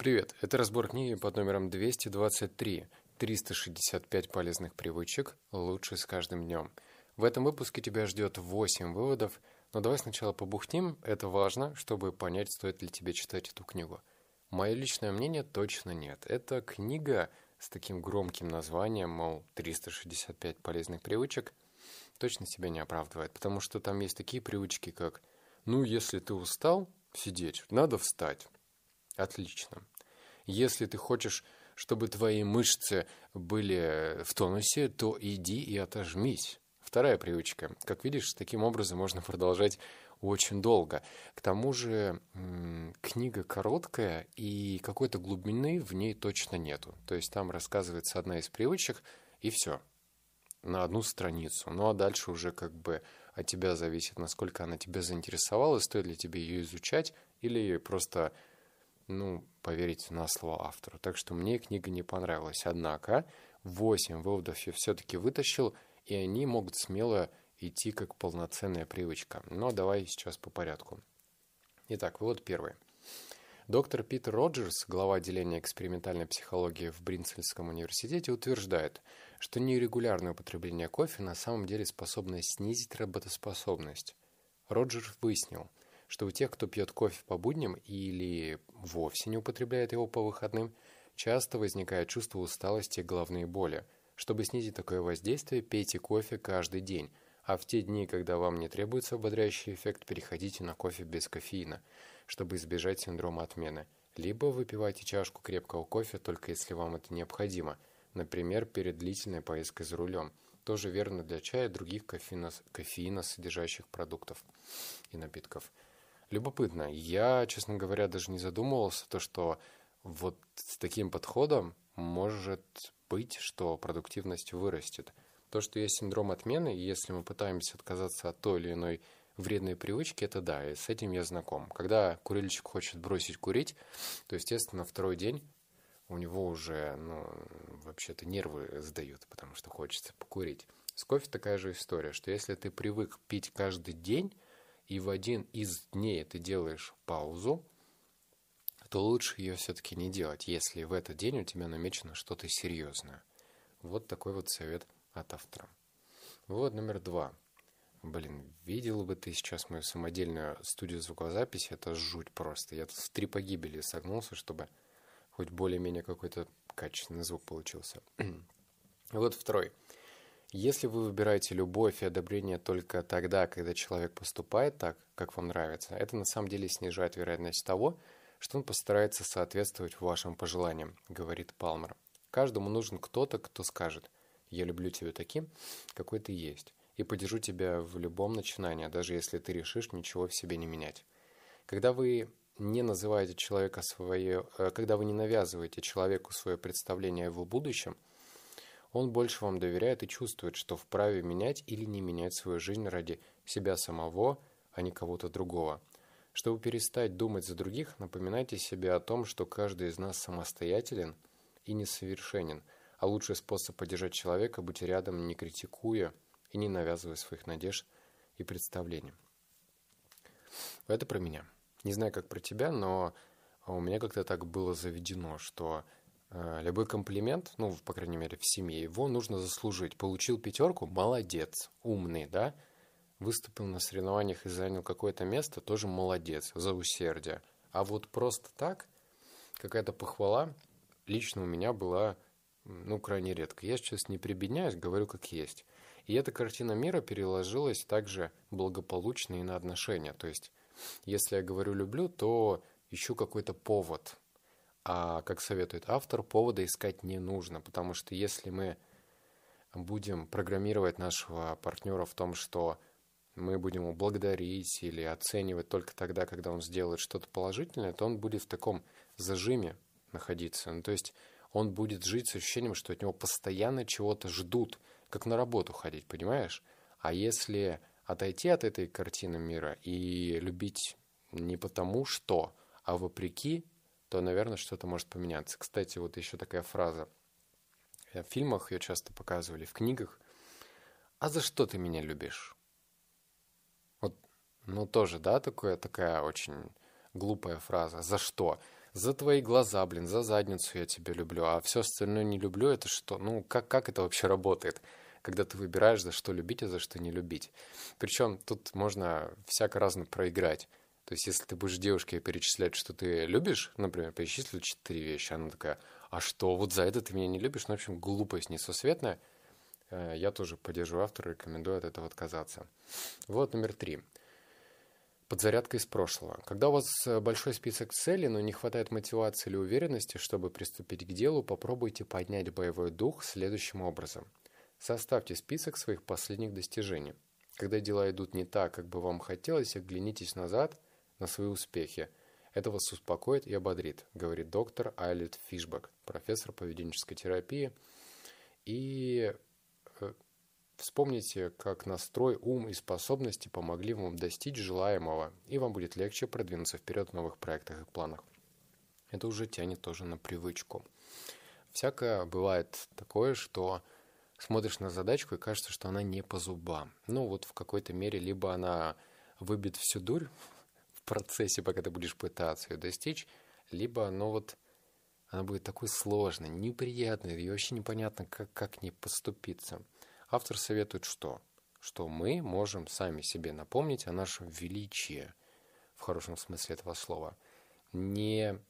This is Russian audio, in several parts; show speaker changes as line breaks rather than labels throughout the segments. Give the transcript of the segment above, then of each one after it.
Привет, это разбор книги под номером 223 «365 полезных привычек. Лучше с каждым днем». В этом выпуске тебя ждет 8 выводов, но давай сначала побухтим, это важно, чтобы понять, стоит ли тебе читать эту книгу. Мое личное мнение точно нет. Это книга с таким громким названием, мол, 365 полезных привычек, точно себя не оправдывает, потому что там есть такие привычки, как «ну, если ты устал сидеть, надо встать». Отлично. Если ты хочешь, чтобы твои мышцы были в тонусе, то иди и отожмись. Вторая привычка. Как видишь, таким образом можно продолжать очень долго. К тому же книга короткая, и какой-то глубины в ней точно нету. То есть там рассказывается одна из привычек, и все. На одну страницу. Ну а дальше уже как бы от тебя зависит, насколько она тебя заинтересовала, стоит ли тебе ее изучать, или просто ну, поверить на слово автору. Так что мне книга не понравилась. Однако 8 выводов я все-таки вытащил, и они могут смело идти как полноценная привычка. Но давай сейчас по порядку. Итак, вывод первый. Доктор Питер Роджерс, глава отделения экспериментальной психологии в Бринсельском университете, утверждает, что нерегулярное употребление кофе на самом деле способно снизить работоспособность. Роджерс выяснил – что у тех, кто пьет кофе по будням или вовсе не употребляет его по выходным, часто возникает чувство усталости и головные боли. Чтобы снизить такое воздействие, пейте кофе каждый день, а в те дни, когда вам не требуется ободряющий эффект, переходите на кофе без кофеина, чтобы избежать синдрома отмены. Либо выпивайте чашку крепкого кофе, только если вам это необходимо, например, перед длительной поездкой за рулем. Тоже верно для чая и других кофеина, кофеина содержащих продуктов и напитков. Любопытно. Я, честно говоря, даже не задумывался, то, что вот с таким подходом может быть, что продуктивность вырастет. То, что есть синдром отмены, и если мы пытаемся отказаться от той или иной вредной привычки, это да, и с этим я знаком. Когда курильщик хочет бросить курить, то, естественно, второй день у него уже, ну, вообще-то нервы сдают, потому что хочется покурить. С кофе такая же история, что если ты привык пить каждый день, и в один из дней ты делаешь паузу, то лучше ее все-таки не делать, если в этот день у тебя намечено что-то серьезное. Вот такой вот совет от автора. Вот номер два. Блин, видел бы ты сейчас мою самодельную студию звукозаписи, это жуть просто. Я тут в три погибели согнулся, чтобы хоть более-менее какой-то качественный звук получился. вот второй. Если вы выбираете любовь и одобрение только тогда, когда человек поступает так, как вам нравится, это на самом деле снижает вероятность того, что он постарается соответствовать вашим пожеланиям, говорит Палмер. Каждому нужен кто-то, кто скажет «Я люблю тебя таким, какой ты есть, и поддержу тебя в любом начинании, даже если ты решишь ничего в себе не менять». Когда вы не называете человека свое, э, когда вы не навязываете человеку свое представление о его будущем – он больше вам доверяет и чувствует, что вправе менять или не менять свою жизнь ради себя самого, а не кого-то другого. Чтобы перестать думать за других, напоминайте себе о том, что каждый из нас самостоятелен и несовершенен, а лучший способ поддержать человека – быть рядом, не критикуя и не навязывая своих надежд и представлений. Это про меня. Не знаю, как про тебя, но у меня как-то так было заведено, что любой комплимент, ну, по крайней мере, в семье, его нужно заслужить. Получил пятерку, молодец, умный, да? Выступил на соревнованиях и занял какое-то место, тоже молодец, за усердие. А вот просто так, какая-то похвала, лично у меня была, ну, крайне редко. Я сейчас не прибедняюсь, говорю как есть. И эта картина мира переложилась также благополучно и на отношения. То есть, если я говорю «люблю», то ищу какой-то повод – а, как советует автор, повода искать не нужно, потому что если мы будем программировать нашего партнера в том, что мы будем его благодарить или оценивать только тогда, когда он сделает что-то положительное, то он будет в таком зажиме находиться. Ну, то есть он будет жить с ощущением, что от него постоянно чего-то ждут, как на работу ходить, понимаешь? А если отойти от этой картины мира и любить не потому что, а вопреки, то, наверное, что-то может поменяться. Кстати, вот еще такая фраза. В фильмах ее часто показывали, в книгах. «А за что ты меня любишь?» Вот, ну, тоже, да, такое, такая очень глупая фраза. «За что?» за твои глаза, блин, за задницу я тебя люблю, а все остальное не люблю, это что? Ну, как, как это вообще работает? Когда ты выбираешь, за что любить, а за что не любить. Причем тут можно всяко разно проиграть. То есть, если ты будешь девушке перечислять, что ты любишь, например, перечислить четыре вещи, она такая, а что, вот за это ты меня не любишь? Ну, в общем, глупость несусветная. Э, я тоже поддерживаю автора, рекомендую от этого отказаться. Вот номер три. Подзарядка из прошлого. Когда у вас э, большой список целей, но не хватает мотивации или уверенности, чтобы приступить к делу, попробуйте поднять боевой дух следующим образом. Составьте список своих последних достижений. Когда дела идут не так, как бы вам хотелось, оглянитесь назад на свои успехи. Это вас успокоит и ободрит, говорит доктор Айлет Фишбак, профессор поведенческой терапии. И э, Вспомните, как настрой, ум и способности помогли вам достичь желаемого, и вам будет легче продвинуться вперед в новых проектах и планах. Это уже тянет тоже на привычку. Всякое бывает такое, что смотришь на задачку и кажется, что она не по зубам. Ну вот в какой-то мере либо она выбит всю дурь процессе, пока ты будешь пытаться ее достичь, либо ну вот она будет такой сложной, неприятной, и вообще непонятно, как, как к ней поступиться. Автор советует что? Что мы можем сами себе напомнить о нашем величии, в хорошем смысле этого слова. Не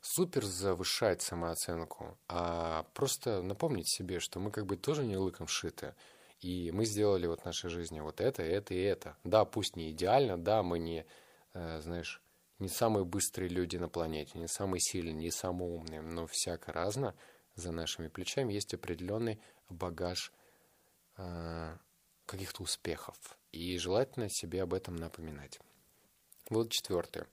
супер завышать самооценку, а просто напомнить себе, что мы как бы тоже не лыком шиты. И мы сделали вот в нашей жизни вот это, это и это. Да, пусть не идеально, да, мы не, знаешь, не самые быстрые люди на планете, не самые сильные, не самые умные, но всяко разно за нашими плечами есть определенный багаж Э, каких-то успехов. И желательно себе об этом напоминать. Вот четвертое.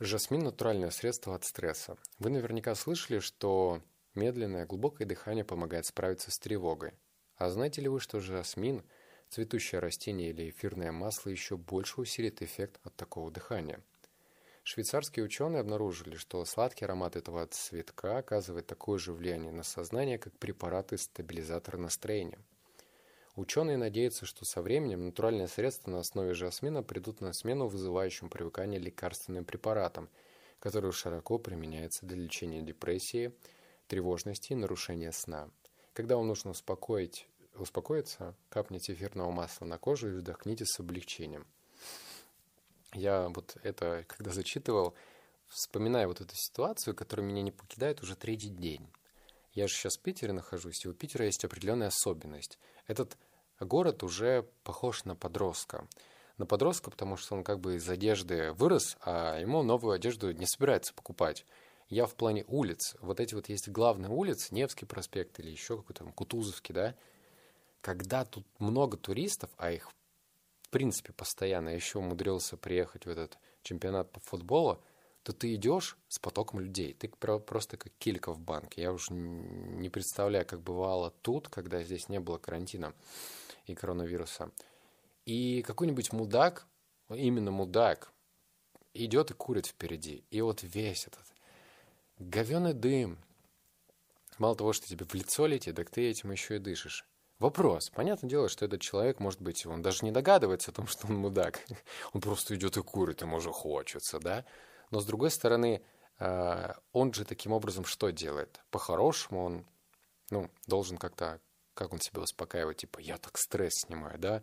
Жасмин – натуральное средство от стресса. Вы наверняка слышали, что медленное глубокое дыхание помогает справиться с тревогой. А знаете ли вы, что жасмин, цветущее растение или эфирное масло еще больше усилит эффект от такого дыхания? Швейцарские ученые обнаружили, что сладкий аромат этого цветка оказывает такое же влияние на сознание, как препараты-стабилизаторы настроения – Ученые надеются, что со временем натуральные средства на основе жасмина придут на смену вызывающим привыкание лекарственным препаратам, которые широко применяются для лечения депрессии, тревожности и нарушения сна. Когда вам нужно успокоить, успокоиться, капните эфирного масла на кожу и вдохните с облегчением. Я вот это, когда зачитывал, вспоминаю вот эту ситуацию, которая меня не покидает уже третий день. Я же сейчас в Питере нахожусь, и у Питера есть определенная особенность. Этот город уже похож на подростка. На подростка, потому что он как бы из одежды вырос, а ему новую одежду не собирается покупать. Я в плане улиц. Вот эти вот есть главные улицы, Невский проспект или еще какой-то там Кутузовский, да. Когда тут много туристов, а их в принципе постоянно, еще умудрился приехать в этот чемпионат по футболу, то ты идешь с потоком людей. Ты просто как килька в банке. Я уж не представляю, как бывало тут, когда здесь не было карантина и коронавируса. И какой-нибудь мудак, именно мудак, идет и курит впереди. И вот весь этот говеный дым, мало того, что тебе в лицо летит, так ты этим еще и дышишь. Вопрос. Понятное дело, что этот человек, может быть, он даже не догадывается о том, что он мудак. Он просто идет и курит, ему уже хочется, да? Но с другой стороны, э, он же таким образом что делает? По-хорошему он ну, должен как-то как он себя успокаивает, типа, я так стресс снимаю, да?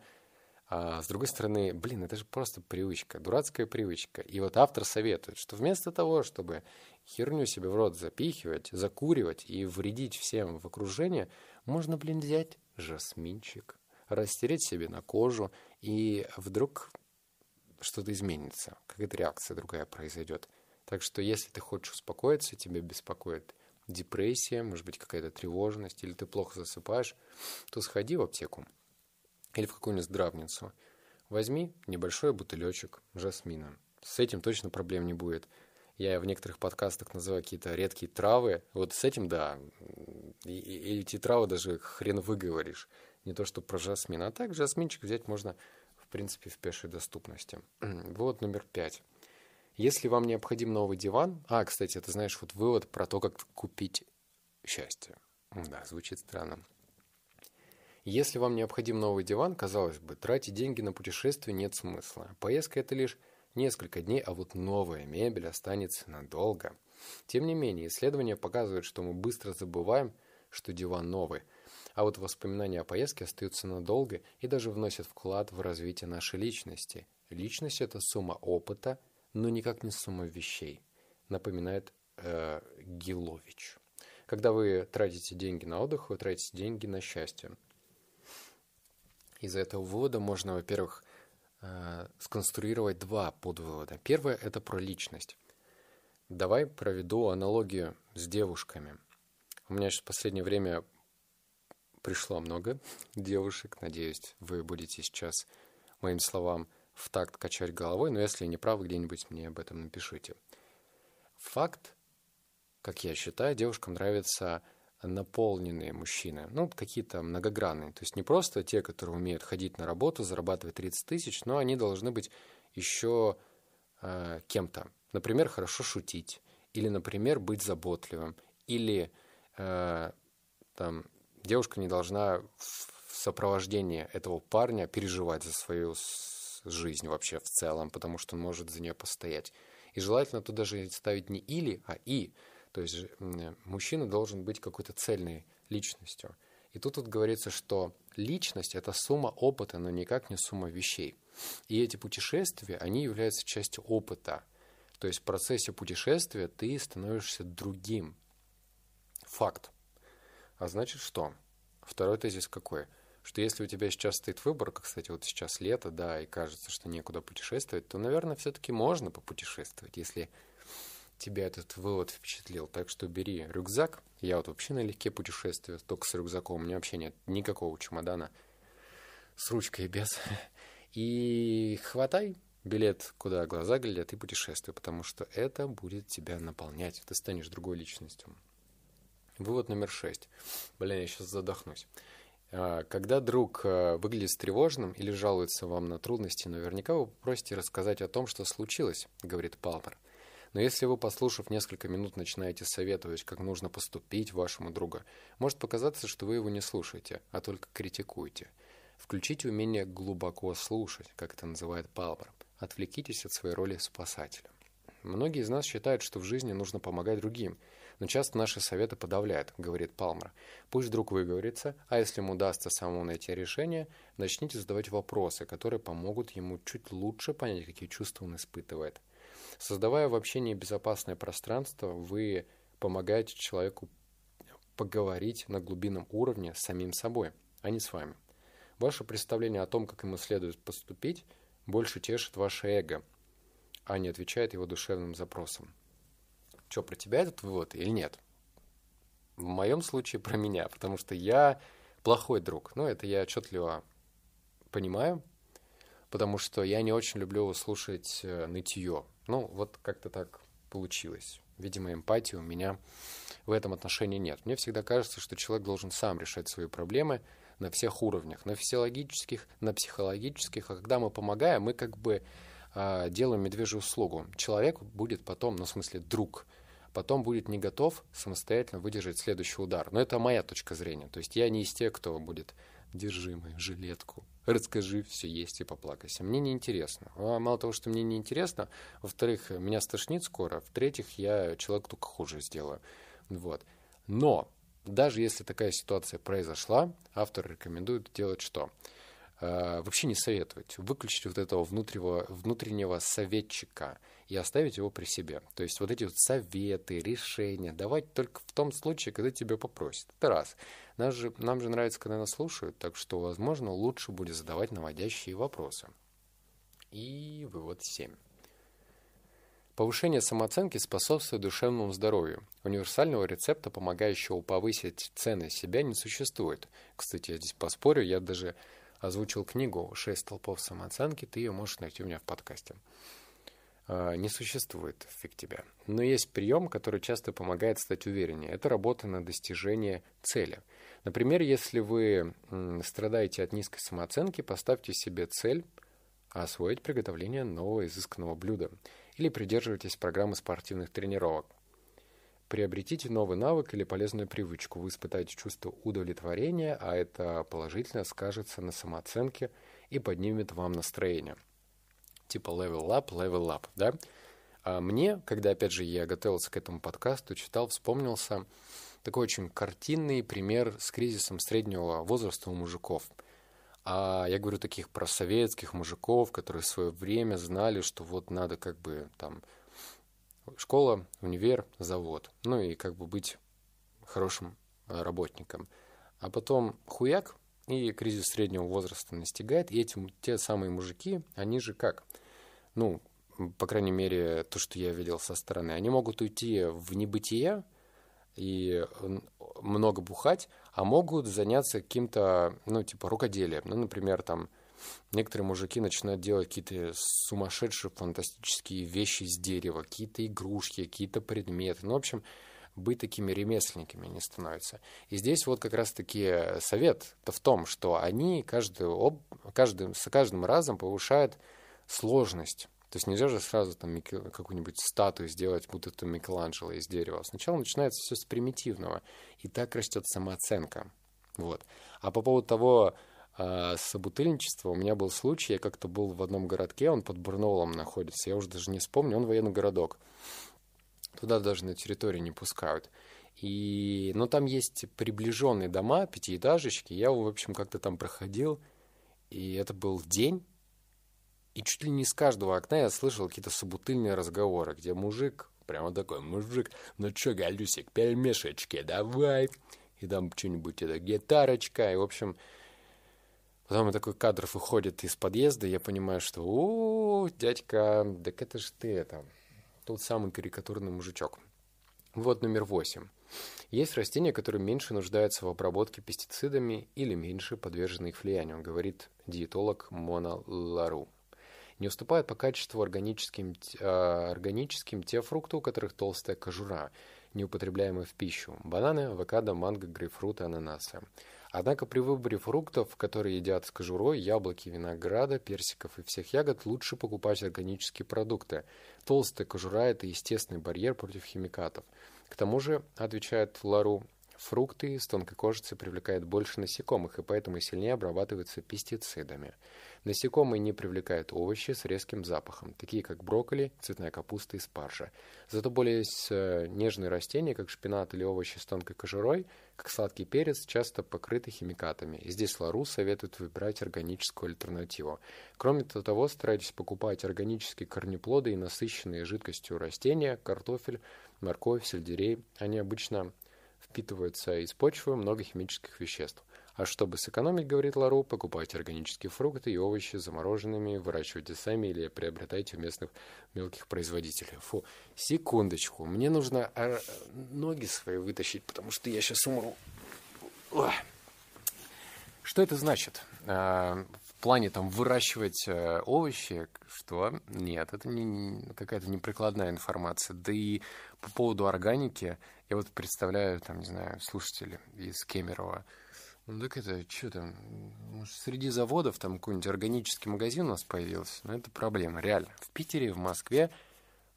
А с другой стороны, блин, это же просто привычка, дурацкая привычка. И вот автор советует, что вместо того, чтобы херню себе в рот запихивать, закуривать и вредить всем в окружении, можно, блин, взять жасминчик, растереть себе на кожу, и вдруг что-то изменится, какая-то реакция другая произойдет. Так что если ты хочешь успокоиться, тебя беспокоит депрессия, может быть, какая-то тревожность, или ты плохо засыпаешь, то сходи в аптеку или в какую-нибудь здравницу. Возьми небольшой бутылечек жасмина. С этим точно проблем не будет. Я в некоторых подкастах называю какие-то редкие травы. Вот с этим, да, и, и эти травы даже хрен выговоришь. Не то, что про жасмин. А так жасминчик взять можно, в принципе, в пешей доступности. вот номер пять. Если вам необходим новый диван... А, кстати, ты знаешь, вот вывод про то, как купить счастье. Да, звучит странно. Если вам необходим новый диван, казалось бы, тратить деньги на путешествие нет смысла. Поездка – это лишь несколько дней, а вот новая мебель останется надолго. Тем не менее, исследования показывают, что мы быстро забываем, что диван новый, а вот воспоминания о поездке остаются надолго и даже вносят вклад в развитие нашей личности. Личность – это сумма опыта, но никак не сумма вещей, напоминает э, Гилович. Когда вы тратите деньги на отдых, вы тратите деньги на счастье. Из этого вывода можно, во-первых, э, сконструировать два подвывода. Первое – это про личность. Давай проведу аналогию с девушками. У меня сейчас в последнее время пришло много девушек. Надеюсь, вы будете сейчас моим словам в такт качать головой, но если не правы, где-нибудь мне об этом напишите. Факт, как я считаю, девушкам нравятся наполненные мужчины, ну, какие-то многогранные. То есть не просто те, которые умеют ходить на работу, зарабатывать 30 тысяч, но они должны быть еще э, кем-то. Например, хорошо шутить, или, например, быть заботливым, или э, там, девушка не должна в сопровождении этого парня переживать за свою жизнь вообще в целом, потому что он может за нее постоять. И желательно тут даже ставить не или, а и. То есть мужчина должен быть какой-то цельной личностью. И тут вот говорится, что личность — это сумма опыта, но никак не сумма вещей. И эти путешествия, они являются частью опыта. То есть в процессе путешествия ты становишься другим. Факт. А значит что? Второй тезис какой? Что если у тебя сейчас стоит выбор, как, кстати, вот сейчас лето, да, и кажется, что некуда путешествовать, то, наверное, все-таки можно попутешествовать, если тебя этот вывод впечатлил. Так что бери рюкзак. Я вот вообще налегке путешествую, только с рюкзаком. У меня вообще нет никакого чемодана с ручкой без. И хватай билет, куда глаза глядят, и путешествуй, потому что это будет тебя наполнять. Ты станешь другой личностью. Вывод номер шесть. Блин, я сейчас задохнусь. А, когда друг а, выглядит встревоженным или жалуется вам на трудности, наверняка вы попросите рассказать о том, что случилось, говорит Палмер. Но если вы, послушав несколько минут, начинаете советовать, как нужно поступить вашему другу, может показаться, что вы его не слушаете, а только критикуете. Включите умение глубоко слушать, как это называет Палмер. Отвлекитесь от своей роли спасателя. Многие из нас считают, что в жизни нужно помогать другим, но часто наши советы подавляют, говорит Палмер. Пусть друг выговорится, а если ему удастся самому найти решение, начните задавать вопросы, которые помогут ему чуть лучше понять, какие чувства он испытывает. Создавая в общении безопасное пространство, вы помогаете человеку поговорить на глубинном уровне с самим собой, а не с вами. Ваше представление о том, как ему следует поступить, больше тешит ваше эго, а не отвечает его душевным запросам. Что, про тебя этот вывод или нет? В моем случае про меня, потому что я плохой друг. Ну, это я отчетливо понимаю, потому что я не очень люблю слушать э, нытье. Ну, вот как-то так получилось. Видимо, эмпатии у меня в этом отношении нет. Мне всегда кажется, что человек должен сам решать свои проблемы на всех уровнях, на физиологических, на психологических. А когда мы помогаем, мы как бы э, делаем медвежью услугу. Человек будет потом, ну, в смысле, друг, потом будет не готов самостоятельно выдержать следующий удар. Но это моя точка зрения. То есть я не из тех, кто будет держи мою жилетку, расскажи, все есть и поплакайся. Мне не интересно. Мало того, что мне не интересно, во-вторых, меня стошнит скоро, в-третьих, я человек только хуже сделаю. Вот. Но даже если такая ситуация произошла, автор рекомендует делать что? Э, вообще не советовать. Выключить вот этого внутреннего, внутреннего советчика и оставить его при себе. То есть вот эти вот советы, решения давать только в том случае, когда тебя попросят. Это раз. Нас же, нам же нравится, когда нас слушают, так что, возможно, лучше будет задавать наводящие вопросы. И вывод 7. Повышение самооценки способствует душевному здоровью. Универсального рецепта, помогающего повысить цены себя, не существует. Кстати, я здесь поспорю, я даже озвучил книгу «Шесть столпов самооценки», ты ее можешь найти у меня в подкасте. А, не существует фиг тебя. Но есть прием, который часто помогает стать увереннее. Это работа на достижение цели. Например, если вы страдаете от низкой самооценки, поставьте себе цель освоить приготовление нового изысканного блюда или придерживайтесь программы спортивных тренировок. Приобретите новый навык или полезную привычку. Вы испытаете чувство удовлетворения, а это положительно скажется на самооценке и поднимет вам настроение. типа level up, level up, да? А мне, когда, опять же, я готовился к этому подкасту, читал, вспомнился такой очень картинный пример с кризисом среднего возраста у мужиков. А я говорю таких про советских мужиков, которые в свое время знали, что вот надо как бы там школа, универ, завод. Ну и как бы быть хорошим э, работником. А потом хуяк, и кризис среднего возраста настигает, и эти те самые мужики, они же как? Ну, по крайней мере, то, что я видел со стороны, они могут уйти в небытие и много бухать, а могут заняться каким-то, ну, типа, рукоделием. Ну, например, там, некоторые мужики начинают делать какие-то сумасшедшие фантастические вещи из дерева, какие-то игрушки, какие-то предметы. Ну, в общем, быть такими ремесленниками не становятся. И здесь вот как раз-таки совет-то в том, что они каждый, об, каждым, с каждым разом повышают сложность. То есть нельзя же сразу там какую-нибудь статую сделать, будто это Микеланджело из дерева. Сначала начинается все с примитивного, и так растет самооценка. Вот. А по поводу того, а, собутыльничества, у меня был случай, я как-то был в одном городке, он под Бурновым находится, я уже даже не вспомню, он военный городок. Туда даже на территории не пускают. И, но там есть приближенные дома, пятиэтажечки. Я, в общем, как-то там проходил, и это был день. И чуть ли не с каждого окна я слышал какие-то собутыльные разговоры, где мужик, прямо такой мужик, ну чё, Галюсик, пельмешечки, давай. И там что-нибудь, это гитарочка, и, в общем, Потом такой кадр выходит из подъезда, и я понимаю, что, о, дядька, так это ж ты это, тот самый карикатурный мужичок. Вот номер восемь. Есть растения, которые меньше нуждаются в обработке пестицидами или меньше подвержены их влиянию, говорит диетолог Мона Лару. Не уступают по качеству органическим, э, органическим те фрукты, у которых толстая кожура, неупотребляемые в пищу. Бананы, авокадо, манго, грейпфруты, ананасы. Однако при выборе фруктов, которые едят с кожурой, яблоки, винограда, персиков и всех ягод, лучше покупать органические продукты. Толстая кожура – это естественный барьер против химикатов. К тому же, отвечает Лару, фрукты с тонкой кожицей привлекают больше насекомых и поэтому сильнее обрабатываются пестицидами. Насекомые не привлекают овощи с резким запахом, такие как брокколи, цветная капуста и спаржа. Зато более э, нежные растения, как шпинат или овощи с тонкой кожурой, как сладкий перец, часто покрыты химикатами. И здесь Лару советует выбирать органическую альтернативу. Кроме того, старайтесь покупать органические корнеплоды и насыщенные жидкостью растения, картофель, морковь, сельдерей. Они обычно впитываются из почвы много химических веществ. А чтобы сэкономить, говорит Лару, покупайте органические фрукты и овощи замороженными, выращивайте сами или приобретайте у местных мелких производителей. Фу, секундочку, мне нужно а, ноги свои вытащить, потому что я сейчас умру. Что это значит? А, в плане там выращивать э, овощи, что? Нет, это не какая-то неприкладная информация. Да и по поводу органики, я вот представляю, там, не знаю, слушатели из Кемерово, ну так это, что там, может, среди заводов там какой-нибудь органический магазин у нас появился, но это проблема, реально. В Питере, в Москве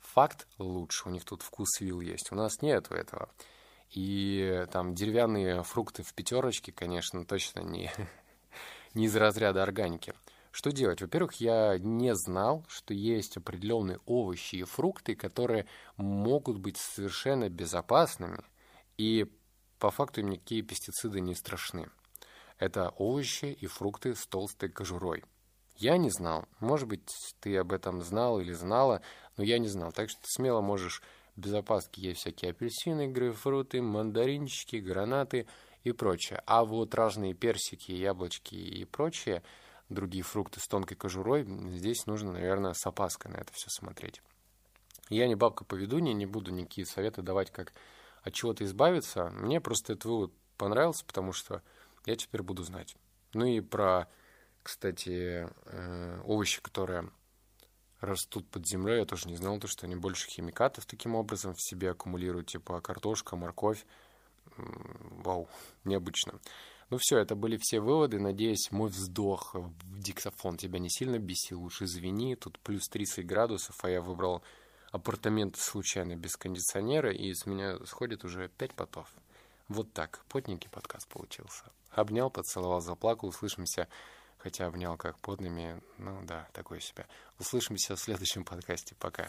факт лучше, у них тут вкус вил есть, у нас нету этого. И там деревянные фрукты в пятерочке, конечно, точно не, не из разряда органики. Что делать? Во-первых, я не знал, что есть определенные овощи и фрукты, которые могут быть совершенно безопасными, и по факту им никакие пестициды не страшны. Это овощи и фрукты с толстой кожурой. Я не знал. Может быть, ты об этом знал или знала, но я не знал. Так что смело можешь без опаски есть всякие апельсины, грейпфруты, мандаринчики, гранаты и прочее. А вот разные персики, яблочки и прочее, другие фрукты с тонкой кожурой, здесь нужно, наверное, с опаской на это все смотреть. Я не бабка по ведунья, не буду никакие советы давать, как от чего-то избавиться. Мне просто этот вывод понравился, потому что я теперь буду знать. Ну и про, кстати, э, овощи, которые растут под землей, я тоже не знал, то, что они больше химикатов таким образом в себе аккумулируют, типа картошка, морковь. Вау, необычно. Ну все, это были все выводы. Надеюсь, мой вздох в диктофон тебя не сильно бесил. Уж извини, тут плюс 30 градусов, а я выбрал апартаменты случайно без кондиционера, и с меня сходит уже 5 потов. Вот так. Потненький подкаст получился. Обнял, поцеловал, заплакал. Услышимся хотя обнял как подными. Ну да, такое себя. Услышимся в следующем подкасте. Пока.